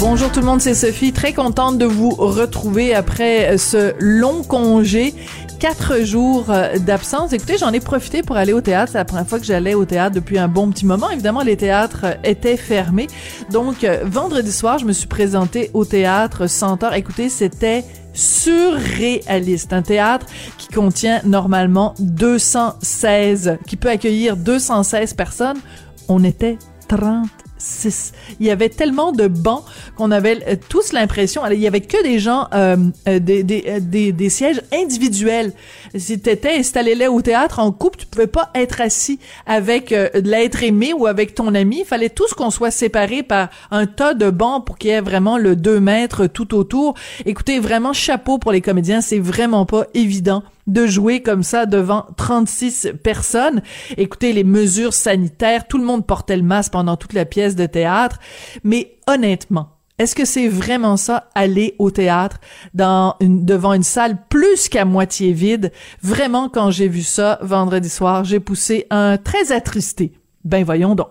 Bonjour tout le monde, c'est Sophie. Très contente de vous retrouver après ce long congé. Quatre jours euh, d'absence. Écoutez, j'en ai profité pour aller au théâtre. C'est la première fois que j'allais au théâtre depuis un bon petit moment. Évidemment, les théâtres euh, étaient fermés. Donc, euh, vendredi soir, je me suis présentée au théâtre Centaure. Écoutez, c'était surréaliste. Un théâtre qui contient normalement 216, qui peut accueillir 216 personnes. On était 30 il y avait tellement de bancs qu'on avait euh, tous l'impression, il y avait que des gens, euh, euh, des, des, des, des, sièges individuels. Si t'étais, t'allais là au théâtre en couple, tu pouvais pas être assis avec l'être aimé ou avec ton ami. Il fallait tous qu'on soit séparés par un tas de bancs pour qu'il y ait vraiment le 2 mètres tout autour. Écoutez, vraiment chapeau pour les comédiens, c'est vraiment pas évident de jouer comme ça devant 36 personnes. Écoutez, les mesures sanitaires, tout le monde portait le masque pendant toute la pièce de théâtre. Mais honnêtement, est-ce que c'est vraiment ça, aller au théâtre dans devant une salle plus qu'à moitié vide? Vraiment, quand j'ai vu ça vendredi soir, j'ai poussé un très attristé. Ben voyons donc.